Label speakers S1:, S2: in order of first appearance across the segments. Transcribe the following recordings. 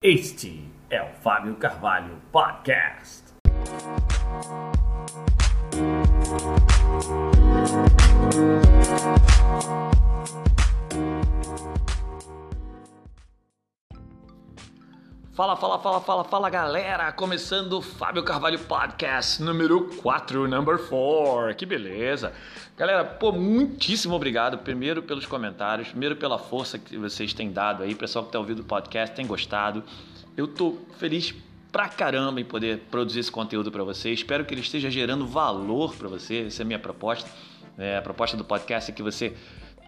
S1: Este é o Fábio Carvalho Podcast. Fala, fala, fala, fala, fala galera! Começando o Fábio Carvalho Podcast número 4, number 4. Que beleza! Galera, pô, muitíssimo obrigado primeiro pelos comentários, primeiro pela força que vocês têm dado aí, pessoal que tá ouvindo o podcast tem gostado. Eu tô feliz pra caramba em poder produzir esse conteúdo para vocês. Espero que ele esteja gerando valor para você. Essa é a minha proposta. É, a proposta do podcast é que você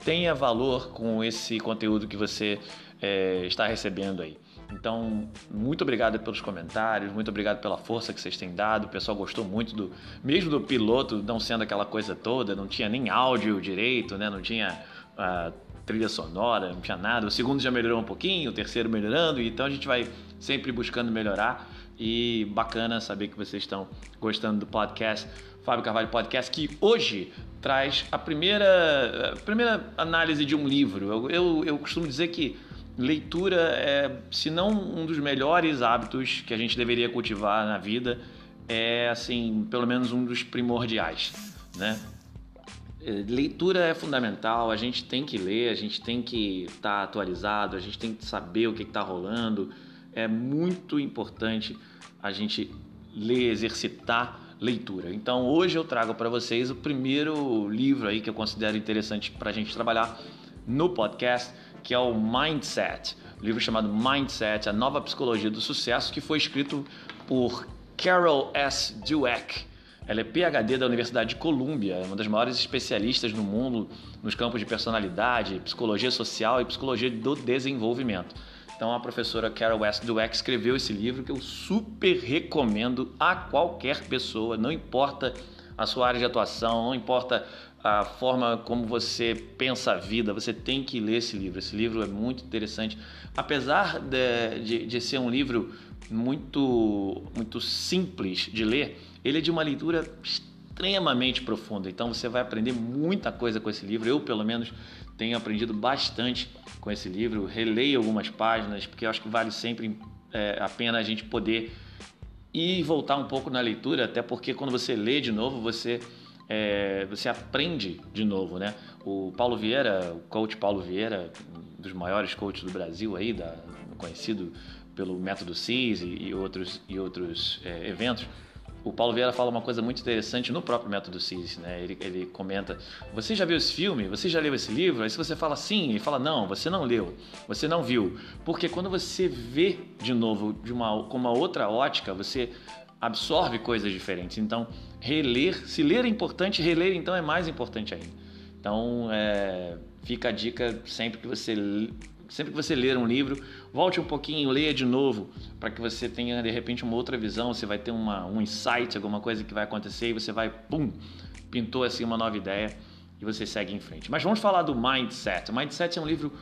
S1: tenha valor com esse conteúdo que você é, está recebendo aí. Então, muito obrigado pelos comentários, muito obrigado pela força que vocês têm dado. O pessoal gostou muito do, mesmo do piloto não sendo aquela coisa toda, não tinha nem áudio direito, né? Não tinha uh, trilha sonora, não tinha nada. O segundo já melhorou um pouquinho, o terceiro melhorando, então a gente vai sempre buscando melhorar. E bacana saber que vocês estão gostando do podcast Fábio Carvalho Podcast, que hoje traz a primeira, a primeira análise de um livro. Eu, eu, eu costumo dizer que leitura é, se não um dos melhores hábitos que a gente deveria cultivar na vida, é assim, pelo menos um dos primordiais, né? É, leitura é fundamental, a gente tem que ler, a gente tem que estar tá atualizado, a gente tem que saber o que está rolando. É muito importante a gente ler, exercitar leitura. Então hoje eu trago para vocês o primeiro livro aí que eu considero interessante para a gente trabalhar no podcast que é o Mindset, um livro chamado Mindset, a nova psicologia do sucesso, que foi escrito por Carol S. Dweck. Ela é PhD da Universidade de Columbia, uma das maiores especialistas no mundo nos campos de personalidade, psicologia social e psicologia do desenvolvimento. Então a professora Carol S. Dweck escreveu esse livro que eu super recomendo a qualquer pessoa, não importa a sua área de atuação, não importa a forma como você pensa a vida, você tem que ler esse livro. Esse livro é muito interessante. Apesar de, de, de, ser um livro muito, muito simples de ler, ele é de uma leitura extremamente profunda. Então você vai aprender muita coisa com esse livro. Eu, pelo menos, tenho aprendido bastante com esse livro. Releio algumas páginas, porque eu acho que vale sempre é, a pena a gente poder ir voltar um pouco na leitura, até porque quando você lê de novo, você é, você aprende de novo, né? O Paulo Vieira, o coach Paulo Vieira, um dos maiores coaches do Brasil aí, da, conhecido pelo método CIS e, e outros, e outros é, eventos, o Paulo Vieira fala uma coisa muito interessante no próprio método CIS, né? Ele, ele comenta: Você já viu esse filme? Você já leu esse livro? Aí se você fala sim, ele fala: Não, você não leu, você não viu. Porque quando você vê de novo de uma, com uma outra ótica, você absorve coisas diferentes. Então, reler, se ler é importante, reler então é mais importante ainda. Então, é, fica a dica sempre que você sempre que você ler um livro, volte um pouquinho, leia de novo, para que você tenha de repente uma outra visão, você vai ter uma, um insight, alguma coisa que vai acontecer e você vai, pum, pintou assim uma nova ideia e você segue em frente. Mas vamos falar do Mindset. O Mindset é um livro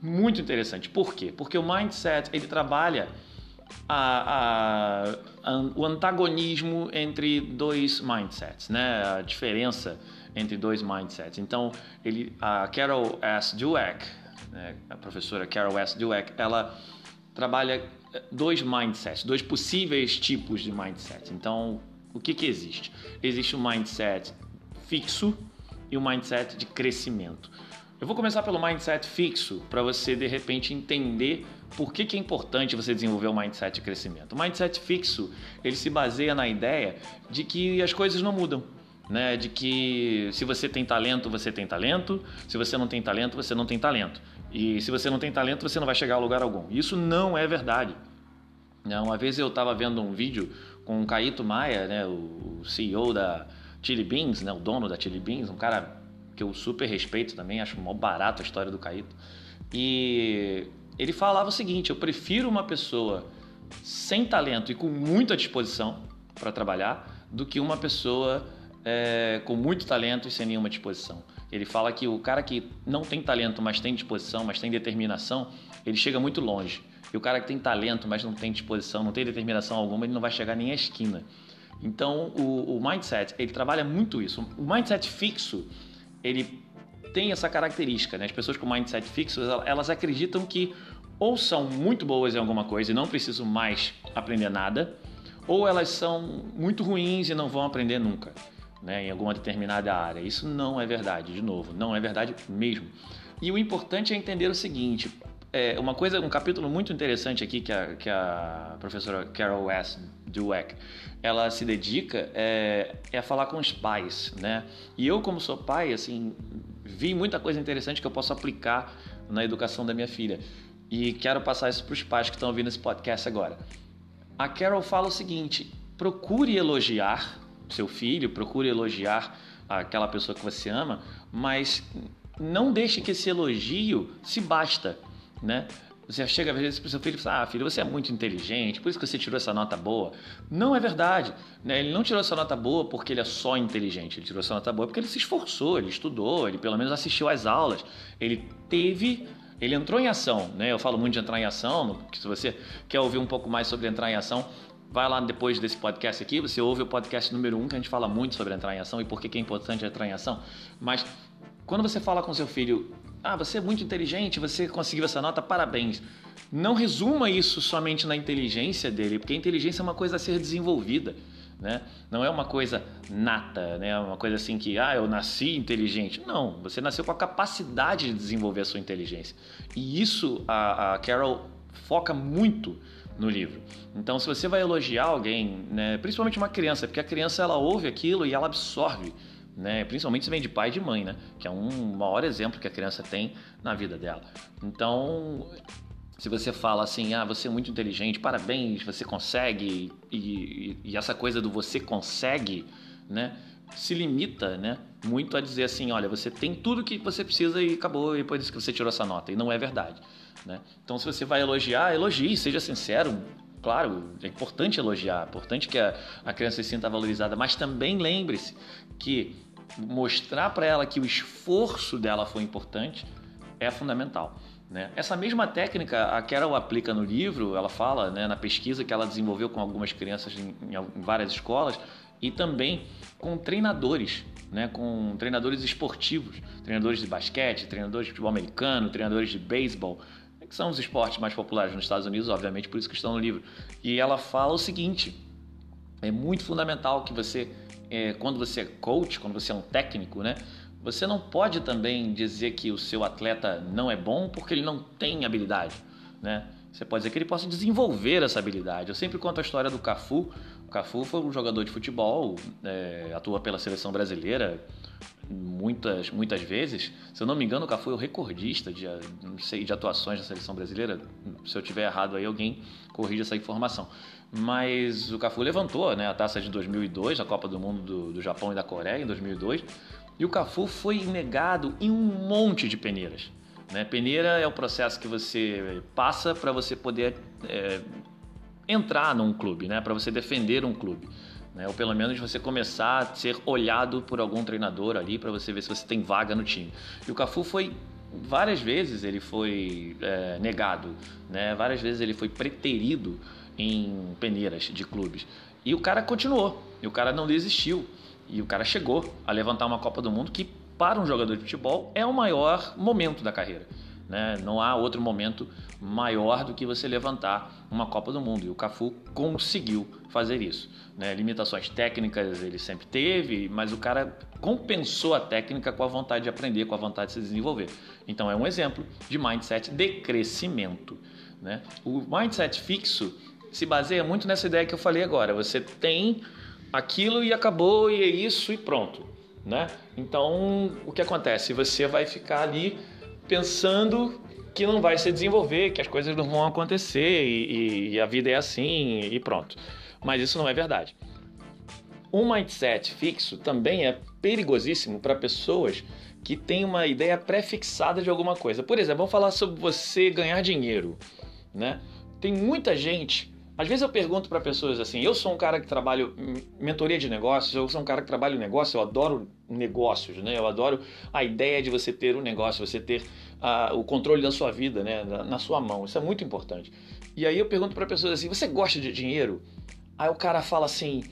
S1: muito interessante. Por quê? Porque o Mindset, ele trabalha a, a, a, o antagonismo entre dois mindsets, né? A diferença entre dois mindsets. Então, ele, a Carol S. Dweck, né? a professora Carol S. Dweck, ela trabalha dois mindsets, dois possíveis tipos de mindset. Então, o que, que existe? Existe um mindset fixo e um mindset de crescimento. Eu vou começar pelo mindset fixo para você de repente entender por que, que é importante você desenvolver o um mindset de crescimento. O mindset fixo ele se baseia na ideia de que as coisas não mudam. Né, de que se você tem talento, você tem talento, se você não tem talento, você não tem talento. E se você não tem talento, você não vai chegar a lugar algum. Isso não é verdade. Né, uma vez eu estava vendo um vídeo com o Caíto Maia, né, o CEO da Chili Beans, né, o dono da Chili Beans, um cara que eu super respeito também, acho mó barato a história do Caíto. E ele falava o seguinte: eu prefiro uma pessoa sem talento e com muita disposição para trabalhar do que uma pessoa é, com muito talento e sem nenhuma disposição. Ele fala que o cara que não tem talento, mas tem disposição, mas tem determinação, ele chega muito longe. E o cara que tem talento, mas não tem disposição, não tem determinação alguma, ele não vai chegar nem à esquina. Então, o, o mindset, ele trabalha muito isso. O mindset fixo, ele tem essa característica, né? As pessoas com mindset fixo, elas acreditam que ou são muito boas em alguma coisa e não precisam mais aprender nada, ou elas são muito ruins e não vão aprender nunca, né, em alguma determinada área. Isso não é verdade, de novo, não é verdade mesmo. E o importante é entender o seguinte: é, uma coisa, um capítulo muito interessante aqui que a, que a professora Carol S. Dweck ela se dedica é, é a falar com os pais, né? E eu, como sou pai, assim, vi muita coisa interessante que eu posso aplicar na educação da minha filha. E quero passar isso para os pais que estão ouvindo esse podcast agora. A Carol fala o seguinte: procure elogiar seu filho, procure elogiar aquela pessoa que você ama, mas não deixe que esse elogio se basta né? Você chega às vezes para o seu filho e fala: Ah, filho, você é muito inteligente, por isso que você tirou essa nota boa. Não é verdade. Né? Ele não tirou essa nota boa porque ele é só inteligente. Ele tirou essa nota boa porque ele se esforçou, ele estudou, ele pelo menos assistiu às aulas. Ele teve. Ele entrou em ação. Né? Eu falo muito de entrar em ação. Que se você quer ouvir um pouco mais sobre entrar em ação, vai lá depois desse podcast aqui. Você ouve o podcast número 1, um, que a gente fala muito sobre entrar em ação e por que é importante entrar em ação. Mas quando você fala com seu filho, ah, você é muito inteligente, você conseguiu essa nota, parabéns. Não resuma isso somente na inteligência dele, porque a inteligência é uma coisa a ser desenvolvida. Né? Não é uma coisa nata, né? É uma coisa assim que, ah, eu nasci inteligente. Não, você nasceu com a capacidade de desenvolver a sua inteligência. E isso a, a Carol foca muito no livro. Então, se você vai elogiar alguém, né, principalmente uma criança, porque a criança ela ouve aquilo e ela absorve né? Principalmente se vem de pai e de mãe, né? Que é um maior exemplo que a criança tem na vida dela. Então, se você fala assim, ah, você é muito inteligente, parabéns, você consegue, e, e, e essa coisa do você consegue, né? Se limita, né? Muito a dizer assim, olha, você tem tudo que você precisa e acabou, e depois que você tirou essa nota. E não é verdade, né? Então, se você vai elogiar, elogie, seja sincero, claro, é importante elogiar, é importante que a, a criança se sinta valorizada, mas também lembre-se que mostrar para ela que o esforço dela foi importante é fundamental. Né? Essa mesma técnica a Carol aplica no livro, ela fala né, na pesquisa que ela desenvolveu com algumas crianças em, em várias escolas e também com treinadores, né, com treinadores esportivos, treinadores de basquete, treinadores de futebol americano, treinadores de beisebol, que são os esportes mais populares nos Estados Unidos, obviamente, por isso que estão no livro. E ela fala o seguinte: é muito fundamental que você é, quando você é coach, quando você é um técnico, né? Você não pode também dizer que o seu atleta não é bom porque ele não tem habilidade, né? Você pode dizer que ele possa desenvolver essa habilidade. Eu sempre conto a história do Cafu. O Cafu foi um jogador de futebol, é, atua pela seleção brasileira muitas, muitas vezes. Se eu não me engano, o Cafu é o recordista de, sei, de atuações na seleção brasileira. Se eu tiver errado aí, alguém corrija essa informação mas o Cafu levantou né, a taça de 2002, a Copa do Mundo do, do Japão e da Coreia em 2002, e o Cafu foi negado em um monte de peneiras. Né? Peneira é o processo que você passa para você poder é, entrar num clube, né? para você defender um clube. Né? Ou pelo menos você começar a ser olhado por algum treinador ali para você ver se você tem vaga no time. E o Cafu foi várias vezes ele foi é, negado, né? várias vezes ele foi preterido em peneiras de clubes. E o cara continuou, e o cara não desistiu. E o cara chegou a levantar uma Copa do Mundo que, para um jogador de futebol, é o maior momento da carreira. Né? Não há outro momento maior do que você levantar uma Copa do Mundo. E o Cafu conseguiu fazer isso. Né? Limitações técnicas ele sempre teve, mas o cara compensou a técnica com a vontade de aprender, com a vontade de se desenvolver. Então é um exemplo de mindset de crescimento. Né? O mindset fixo se baseia muito nessa ideia que eu falei agora. Você tem aquilo e acabou e é isso e pronto, né? Então, o que acontece? Você vai ficar ali pensando que não vai se desenvolver, que as coisas não vão acontecer e, e a vida é assim e pronto. Mas isso não é verdade. Um mindset fixo também é perigosíssimo para pessoas que têm uma ideia pré-fixada de alguma coisa. Por exemplo, vamos falar sobre você ganhar dinheiro, né? Tem muita gente às vezes eu pergunto para pessoas assim, eu sou um cara que trabalho mentoria de negócios, eu sou um cara que trabalha em negócio, eu adoro negócios, né? Eu adoro a ideia de você ter um negócio, você ter uh, o controle da sua vida, né? Na, na, sua mão. Isso é muito importante. E aí eu pergunto para pessoas assim, você gosta de dinheiro? Aí o cara fala assim,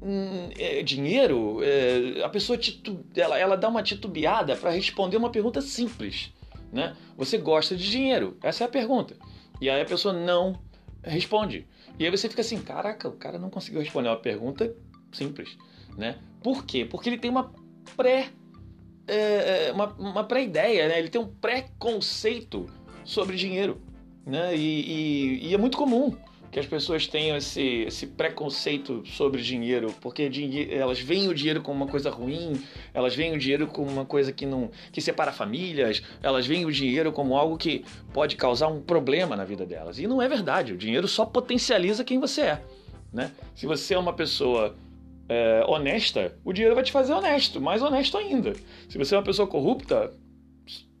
S1: hum, é, dinheiro? É, a pessoa titu... ela, ela dá uma titubeada para responder uma pergunta simples. né? Você gosta de dinheiro? Essa é a pergunta. E aí a pessoa não responde. E aí você fica assim, caraca, o cara não conseguiu responder uma pergunta simples, né? Por quê? Porque ele tem uma pré é, é uma, uma pré-ideia, né? Ele tem um pré-conceito sobre dinheiro, né? E, e, e é muito comum que as pessoas tenham esse, esse preconceito sobre dinheiro, porque elas veem o dinheiro como uma coisa ruim, elas veem o dinheiro como uma coisa que não que separa famílias, elas veem o dinheiro como algo que pode causar um problema na vida delas. E não é verdade, o dinheiro só potencializa quem você é. Né? Se você é uma pessoa é, honesta, o dinheiro vai te fazer honesto, mais honesto ainda. Se você é uma pessoa corrupta,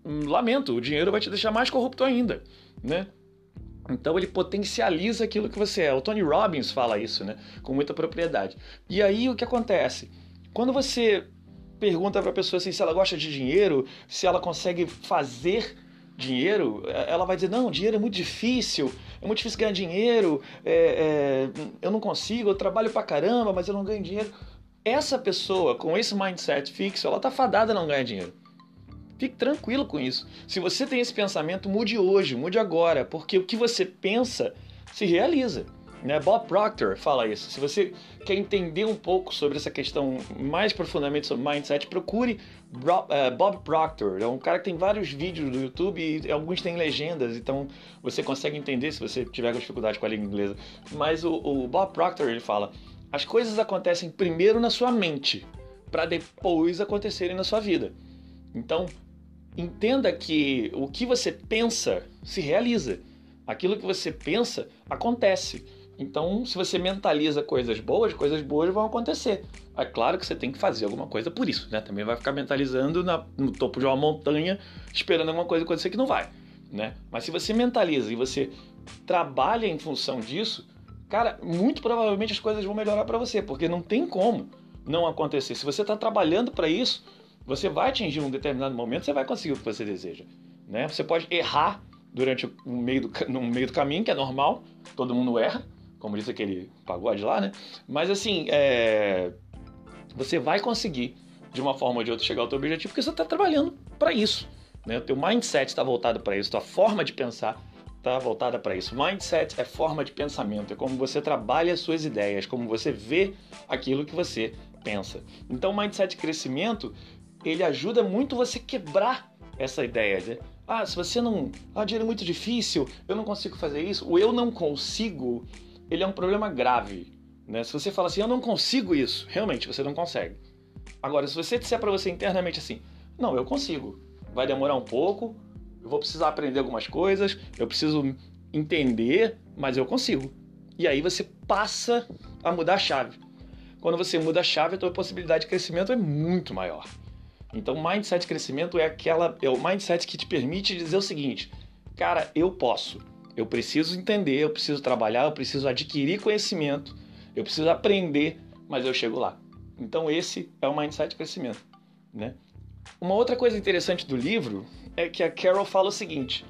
S1: lamento, o dinheiro vai te deixar mais corrupto ainda. Né? Então ele potencializa aquilo que você é. O Tony Robbins fala isso, né? Com muita propriedade. E aí o que acontece? Quando você pergunta para a pessoa assim, se ela gosta de dinheiro, se ela consegue fazer dinheiro, é, ela vai dizer: não, dinheiro é muito difícil, é muito difícil ganhar dinheiro, é, é, eu não consigo, eu trabalho pra caramba, mas eu não ganho dinheiro. Essa pessoa com esse mindset fixo, ela tá fadada a não ganhar dinheiro. Fique tranquilo com isso. Se você tem esse pensamento, mude hoje, mude agora, porque o que você pensa se realiza. Né? Bob Proctor fala isso. Se você quer entender um pouco sobre essa questão mais profundamente sobre mindset, procure eh, Bob Proctor. É um cara que tem vários vídeos no YouTube e alguns têm legendas, então você consegue entender se você tiver dificuldade com a língua inglesa. Mas o, o Bob Proctor ele fala: as coisas acontecem primeiro na sua mente, para depois acontecerem na sua vida. Então, entenda que o que você pensa se realiza. Aquilo que você pensa acontece. Então, se você mentaliza coisas boas, coisas boas vão acontecer. É claro que você tem que fazer alguma coisa por isso, né? Também vai ficar mentalizando na, no topo de uma montanha, esperando alguma coisa acontecer que não vai, né? Mas se você mentaliza e você trabalha em função disso, cara, muito provavelmente as coisas vão melhorar para você, porque não tem como não acontecer. Se você está trabalhando para isso, você vai atingir um determinado momento, você vai conseguir o que você deseja. Né? Você pode errar durante meio do, no meio do caminho, que é normal, todo mundo erra, como diz aquele pagode lá, né? Mas assim, é... você vai conseguir, de uma forma ou de outra, chegar ao seu objetivo, porque você está trabalhando para isso. Né? O teu mindset está voltado para isso, tua forma de pensar está voltada para isso. Mindset é forma de pensamento, é como você trabalha as suas ideias, como você vê aquilo que você pensa. Então, mindset de crescimento ele ajuda muito você quebrar essa ideia de ah, se você não. Ah, dinheiro é muito difícil, eu não consigo fazer isso. O eu não consigo, ele é um problema grave. Né? Se você fala assim, eu não consigo isso, realmente você não consegue. Agora, se você disser para você internamente assim, não, eu consigo, vai demorar um pouco, eu vou precisar aprender algumas coisas, eu preciso entender, mas eu consigo. E aí você passa a mudar a chave. Quando você muda a chave, a tua possibilidade de crescimento é muito maior. Então, mindset de crescimento é aquela é o mindset que te permite dizer o seguinte: cara, eu posso. Eu preciso entender, eu preciso trabalhar, eu preciso adquirir conhecimento, eu preciso aprender, mas eu chego lá. Então, esse é o mindset de crescimento, né? Uma outra coisa interessante do livro é que a Carol fala o seguinte: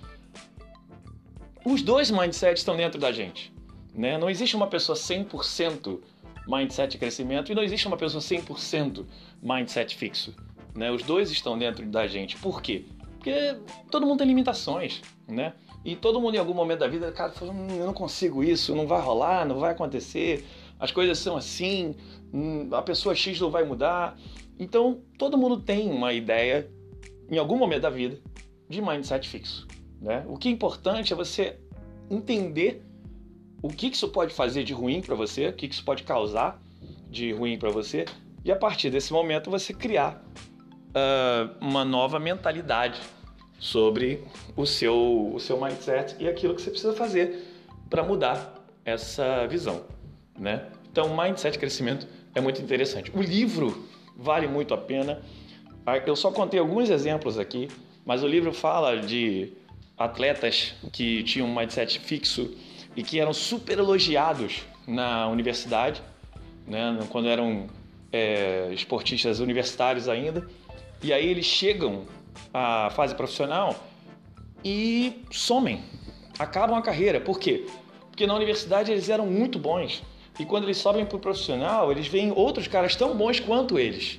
S1: os dois mindsets estão dentro da gente, né? Não existe uma pessoa 100% mindset de crescimento e não existe uma pessoa 100% mindset fixo. Né? Os dois estão dentro da gente. Por quê? Porque todo mundo tem limitações, né? E todo mundo em algum momento da vida, cara, fala, hum, eu não consigo isso, não vai rolar, não vai acontecer, as coisas são assim, hum, a pessoa X não vai mudar. Então, todo mundo tem uma ideia, em algum momento da vida, de mindset fixo. Né? O que é importante é você entender o que isso pode fazer de ruim para você, o que isso pode causar de ruim para você, e a partir desse momento você criar uh, uma nova mentalidade sobre o seu, o seu mindset e aquilo que você precisa fazer para mudar essa visão, né? Então, mindset crescimento é muito interessante. O livro vale muito a pena. Ah, eu só contei alguns exemplos aqui, mas o livro fala de atletas que tinham um mindset fixo e que eram super elogiados na universidade, né? quando eram é, esportistas universitários ainda e aí eles chegam à fase profissional e somem, acabam a carreira. Por quê? Porque na universidade eles eram muito bons. E quando eles sobem para o profissional, eles veem outros caras tão bons quanto eles.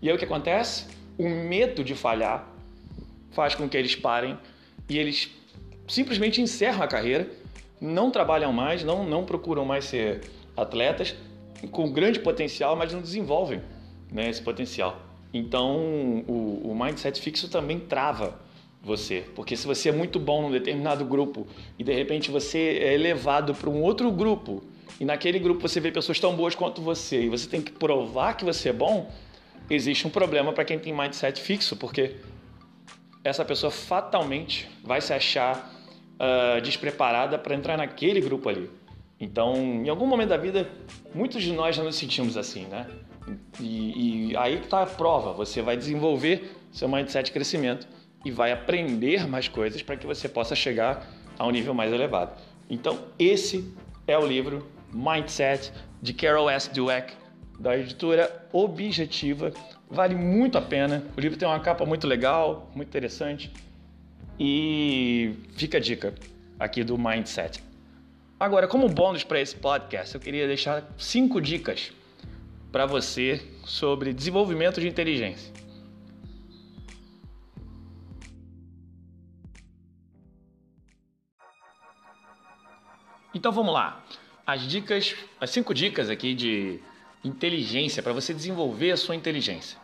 S1: E aí o que acontece? O medo de falhar faz com que eles parem e eles simplesmente encerram a carreira, não trabalham mais, não, não procuram mais ser atletas com grande potencial, mas não desenvolvem né, esse potencial. Então, o, o mindset fixo também trava você, porque se você é muito bom num determinado grupo e de repente você é elevado para um outro grupo e naquele grupo você vê pessoas tão boas quanto você e você tem que provar que você é bom, existe um problema para quem tem mindset fixo, porque essa pessoa fatalmente vai se achar uh, despreparada para entrar naquele grupo ali. Então, em algum momento da vida, muitos de nós já nos sentimos assim, né? E, e aí está a prova. Você vai desenvolver seu mindset de crescimento e vai aprender mais coisas para que você possa chegar a um nível mais elevado. Então, esse é o livro Mindset de Carol S. Dweck, da editora Objetiva. Vale muito a pena. O livro tem uma capa muito legal, muito interessante. E fica a dica aqui do Mindset. Agora, como bônus para esse podcast, eu queria deixar cinco dicas para você sobre desenvolvimento de inteligência. Então vamos lá. As dicas, as cinco dicas aqui de inteligência para você desenvolver a sua inteligência.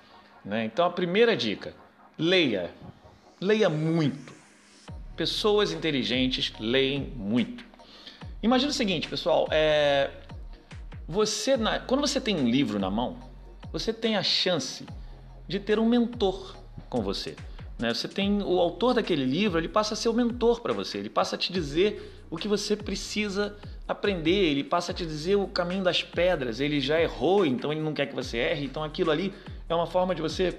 S1: Né? Então a primeira dica: leia. Leia muito. Pessoas inteligentes leem muito. Imagina o seguinte, pessoal, é... você quando você tem um livro na mão, você tem a chance de ter um mentor com você. Né? Você tem o autor daquele livro, ele passa a ser o mentor para você, ele passa a te dizer o que você precisa aprender, ele passa a te dizer o caminho das pedras, ele já errou, então ele não quer que você erre, então aquilo ali é uma forma de você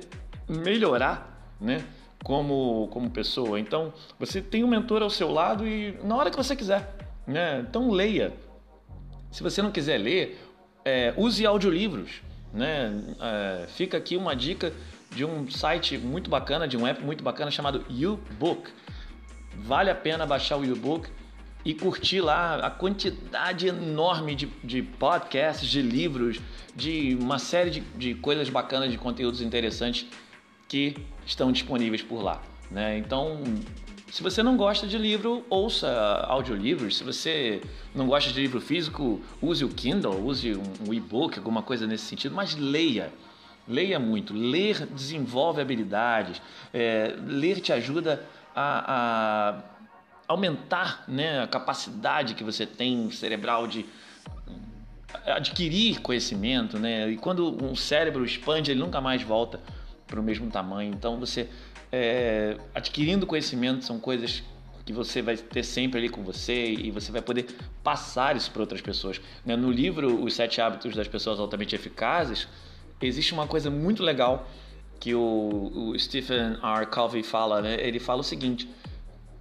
S1: melhorar, né? Como, como pessoa. Então, você tem um mentor ao seu lado e na hora que você quiser. Né? Então leia. Se você não quiser ler, é, use audiolivros. Né? É, fica aqui uma dica de um site muito bacana, de um app muito bacana chamado YouBook. Vale a pena baixar o YouBook e curtir lá a quantidade enorme de, de podcasts, de livros, de uma série de, de coisas bacanas, de conteúdos interessantes que estão disponíveis por lá. Né? Então se você não gosta de livro, ouça audiolivros. Se você não gosta de livro físico, use o Kindle, use um e-book, alguma coisa nesse sentido, mas leia. Leia muito. Ler desenvolve habilidades. É, ler te ajuda a, a aumentar né, a capacidade que você tem cerebral de adquirir conhecimento, né? E quando um cérebro expande, ele nunca mais volta para o mesmo tamanho. Então você é, adquirindo conhecimento são coisas que você vai ter sempre ali com você e você vai poder passar isso para outras pessoas. Né? No livro Os Sete Hábitos das Pessoas Altamente Eficazes, existe uma coisa muito legal que o, o Stephen R. Covey fala. Né? Ele fala o seguinte: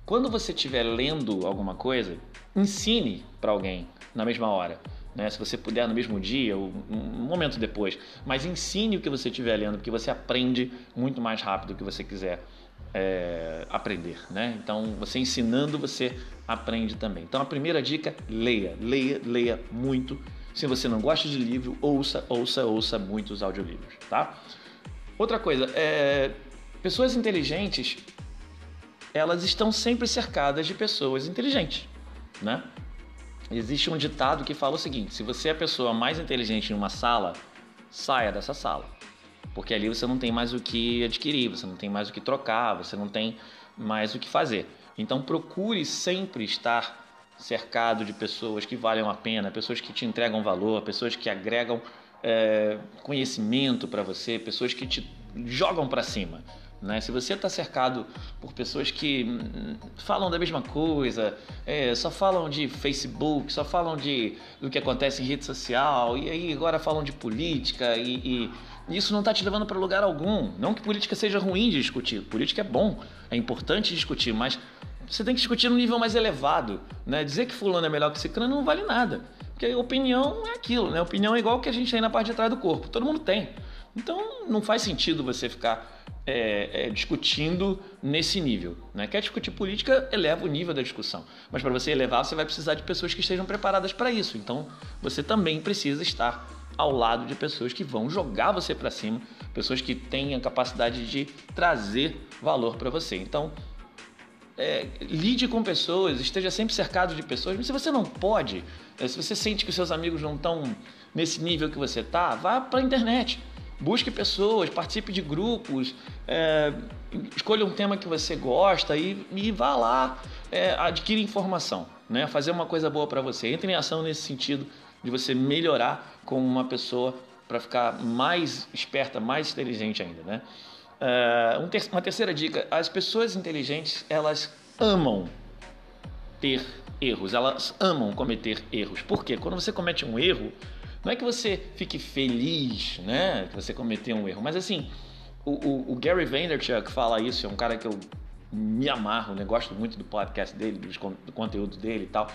S1: quando você estiver lendo alguma coisa, ensine para alguém na mesma hora. Né? Se você puder no mesmo dia ou um momento depois, mas ensine o que você estiver lendo, porque você aprende muito mais rápido do que você quiser é, aprender. Né? Então, você ensinando, você aprende também. Então, a primeira dica: leia, leia, leia muito. Se você não gosta de livro, ouça, ouça, ouça muitos audiolivros. Tá? Outra coisa, é, pessoas inteligentes elas estão sempre cercadas de pessoas inteligentes, né? Existe um ditado que fala o seguinte: se você é a pessoa mais inteligente em uma sala, saia dessa sala. Porque ali você não tem mais o que adquirir, você não tem mais o que trocar, você não tem mais o que fazer. Então procure sempre estar cercado de pessoas que valem a pena, pessoas que te entregam valor, pessoas que agregam é, conhecimento para você, pessoas que te jogam para cima. Né? Se você está cercado por pessoas que hum, falam da mesma coisa, é, só falam de Facebook, só falam de do que acontece em rede social, e aí agora falam de política, e, e isso não está te levando para lugar algum. Não que política seja ruim de discutir, política é bom, é importante discutir, mas você tem que discutir num nível mais elevado. Né? Dizer que fulano é melhor que ciclano não vale nada. Porque opinião é aquilo, né? Opinião é igual que a gente tem na parte de trás do corpo. Todo mundo tem. Então não faz sentido você ficar é, é, discutindo nesse nível. Né? Quer discutir política, eleva o nível da discussão. Mas para você elevar, você vai precisar de pessoas que estejam preparadas para isso. Então você também precisa estar ao lado de pessoas que vão jogar você para cima, pessoas que a capacidade de trazer valor para você. Então, é, lide com pessoas, esteja sempre cercado de pessoas. Mas se você não pode, é, se você sente que seus amigos não estão nesse nível que você tá, vá para a internet. Busque pessoas, participe de grupos, é, escolha um tema que você gosta e, e vá lá, é, adquire informação, né? fazer uma coisa boa para você. Entre em ação nesse sentido de você melhorar como uma pessoa para ficar mais esperta, mais inteligente ainda. Né? É, uma terceira dica: as pessoas inteligentes elas amam ter erros, elas amam cometer erros. Por quê? Quando você comete um erro, não é que você fique feliz, né, que você cometeu um erro, mas assim, o, o, o Gary Vaynerchuk fala isso, é um cara que eu me amarro, né? Gosto muito do podcast dele, do, do conteúdo dele e tal.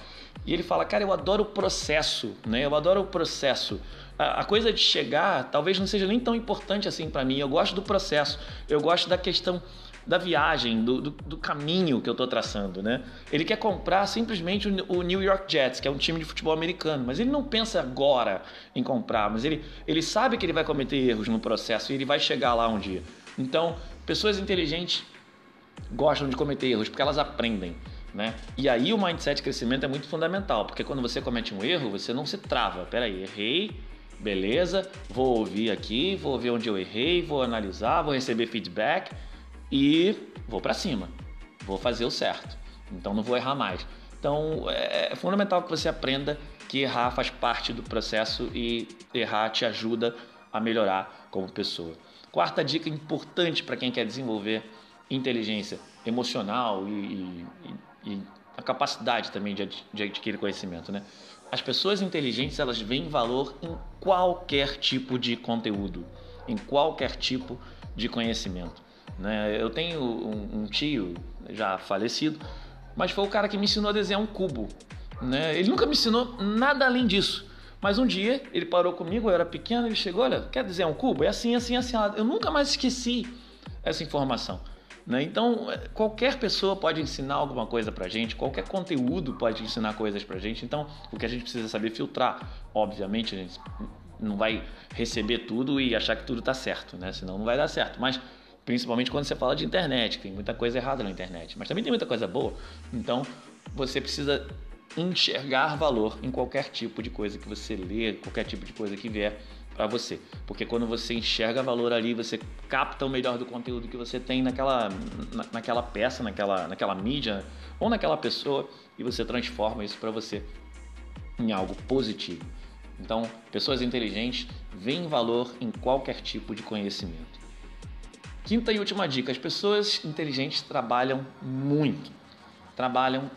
S1: E ele fala, cara, eu adoro o processo, né? Eu adoro o processo. A, a coisa de chegar talvez não seja nem tão importante assim para mim. Eu gosto do processo. Eu gosto da questão da viagem, do, do, do caminho que eu estou traçando, né? Ele quer comprar simplesmente o, o, New York Jets, que é um time de futebol americano, mas ele não pensa agora em comprar, mas ele, ele sabe que ele vai cometer erros no processo e ele vai chegar lá um dia. Então, pessoas inteligentes gostam de cometer erros porque elas aprendem. Né? E aí o mindset de crescimento é muito fundamental, porque quando você comete um erro, você não se trava. Peraí, errei, beleza, vou ouvir aqui, vou ver onde eu errei, vou analisar, vou receber feedback e vou para cima, vou fazer o certo. Então não vou errar mais. Então é, é fundamental que você aprenda que errar faz parte do processo e errar te ajuda a melhorar como pessoa. Quarta dica importante para quem quer desenvolver inteligência emocional e, e, e a capacidade também de, de adquirir conhecimento, né? As pessoas inteligentes elas veem valor em qualquer tipo de conteúdo, em qualquer tipo de conhecimento. Né? Eu tenho um, um, tio já falecido, mas foi o cara que me ensinou a desenhar um cubo. Né? Ele nunca me ensinou nada além disso. Mas um dia ele parou comigo, eu era pequeno, ele chegou, olha, quer desenhar um cubo? É assim, assim, assim. Eu nunca mais esqueci essa informação. Né? Então, qualquer pessoa pode ensinar alguma coisa pra gente, qualquer conteúdo pode ensinar coisas pra gente. Então, o que a gente precisa saber filtrar, obviamente, a gente não vai receber tudo e achar que tudo está certo, né? Senão não vai dar certo. Mas principalmente quando você fala de internet, tem muita coisa errada na internet, mas também tem muita coisa boa. Então, você precisa enxergar valor em qualquer tipo de coisa que você lê, qualquer tipo de coisa que vier para você. Porque quando você enxerga valor ali, você capta o melhor do conteúdo que você tem naquela, na, naquela peça, naquela, naquela mídia ou naquela pessoa e você transforma isso para você em algo positivo. Então, pessoas inteligentes veem valor em qualquer tipo de conhecimento. Quinta e última dica: as pessoas inteligentes trabalham muito, trabalham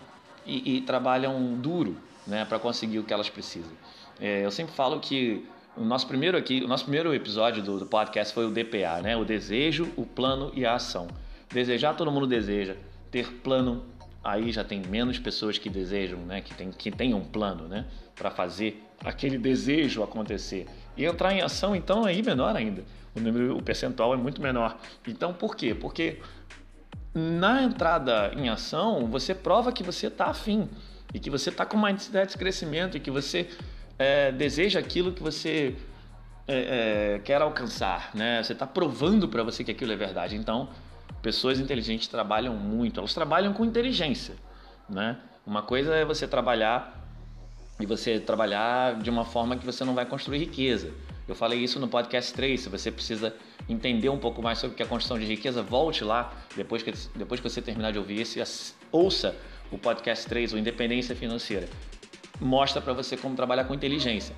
S1: e, e trabalham duro né, para conseguir o que elas precisam. É, eu sempre falo que o nosso primeiro aqui, o nosso primeiro episódio do, do, podcast foi o DPA, né? O desejo, o plano e a ação. Desejar todo mundo deseja, ter plano aí já tem menos pessoas que desejam, né? Que tem que tem um plano, né? Para fazer aquele desejo acontecer e entrar em ação, então aí menor ainda. O número, o percentual é muito menor. Então por quê? Porque na entrada em ação você prova que você está afim e que você está com uma necessidade de crescimento e que você é, deseja aquilo que você é, é, quer alcançar, né? Você está provando para você que aquilo é verdade. Então, pessoas inteligentes trabalham muito. Elas trabalham com inteligência, né? Uma coisa é você trabalhar e você trabalhar de uma forma que você não vai construir riqueza. Eu falei isso no podcast 3. Se você precisa entender um pouco mais sobre o que é a construção de riqueza, volte lá depois que, depois que você terminar de ouvir esse, ouça o podcast 3, o Independência Financeira mostra para você como trabalhar com inteligência.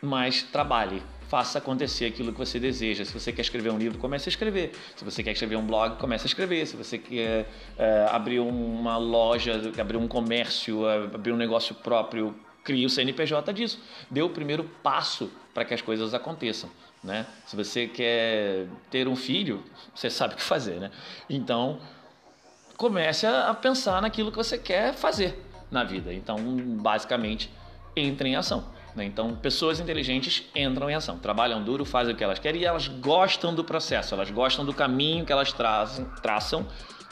S1: Mas trabalhe, faça acontecer aquilo que você deseja. Se você quer escrever um livro, comece a escrever. Se você quer escrever um blog, comece a escrever. Se você quer é, abrir uma loja, abrir um comércio, é, abrir um negócio próprio, crie o CNPJ disso. Dê o primeiro passo para que as coisas aconteçam. Né? Se você quer ter um filho, você sabe o que fazer. Né? Então, comece a pensar naquilo que você quer fazer na vida. Então, basicamente, entra em ação. Né? Então, pessoas inteligentes entram em ação, trabalham duro, fazem o que elas querem e elas gostam do processo, elas gostam do caminho que elas traçam, traçam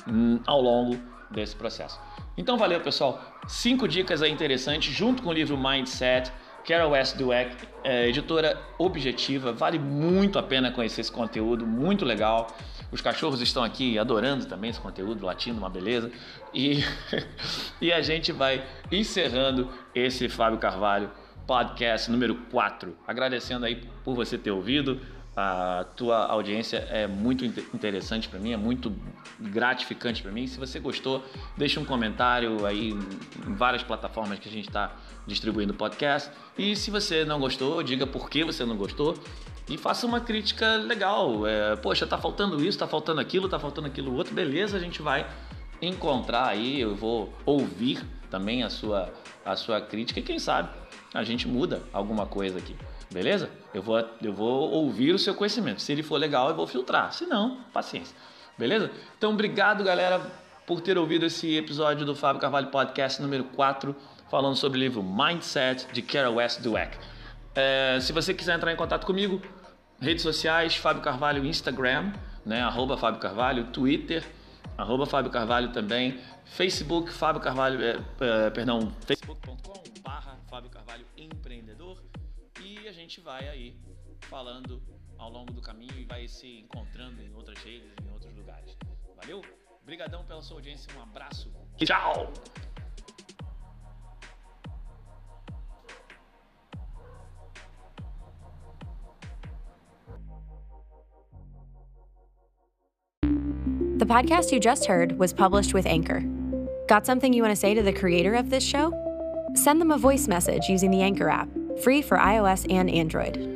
S1: hum, ao longo desse processo. Então, valeu, pessoal. Cinco dicas aí interessantes, junto com o livro Mindset, Carol West Dweck, é, editora objetiva, vale muito a pena conhecer esse conteúdo, muito legal. Os cachorros estão aqui adorando também esse conteúdo, latindo, uma beleza. E, e a gente vai encerrando esse Fábio Carvalho podcast número 4. Agradecendo aí por você ter ouvido. A tua audiência é muito interessante para mim, é muito gratificante para mim. Se você gostou, deixe um comentário aí em várias plataformas que a gente está distribuindo podcast. E se você não gostou, diga por que você não gostou e faça uma crítica legal. É, Poxa, tá faltando isso, tá faltando aquilo, tá faltando aquilo outro. Beleza, a gente vai encontrar aí, eu vou ouvir também a sua, a sua crítica e quem sabe a gente muda alguma coisa aqui. Beleza? Eu vou, eu vou ouvir o seu conhecimento. Se ele for legal, eu vou filtrar. Se não, paciência. Beleza? Então, obrigado, galera, por ter ouvido esse episódio do Fábio Carvalho Podcast número 4, falando sobre o livro Mindset de Carol West Dweck. É, se você quiser entrar em contato comigo, redes sociais, Fábio Carvalho Instagram, né, arroba Fábio Carvalho, Twitter, arroba Fábio Carvalho também, Facebook, Fábio Carvalho, é, é, perdão, facebook.com barra Fábio Carvalho Empreendedor e a gente vai aí falando ao longo do caminho e vai se encontrando em outras redes, em outros lugares. Valeu? Obrigadão pela sua audiência, um abraço. Tchau!
S2: The podcast you just heard was published with Anchor. Got something you want to say to the creator of this show? Send them a voice message using the Anchor app, free for iOS and Android.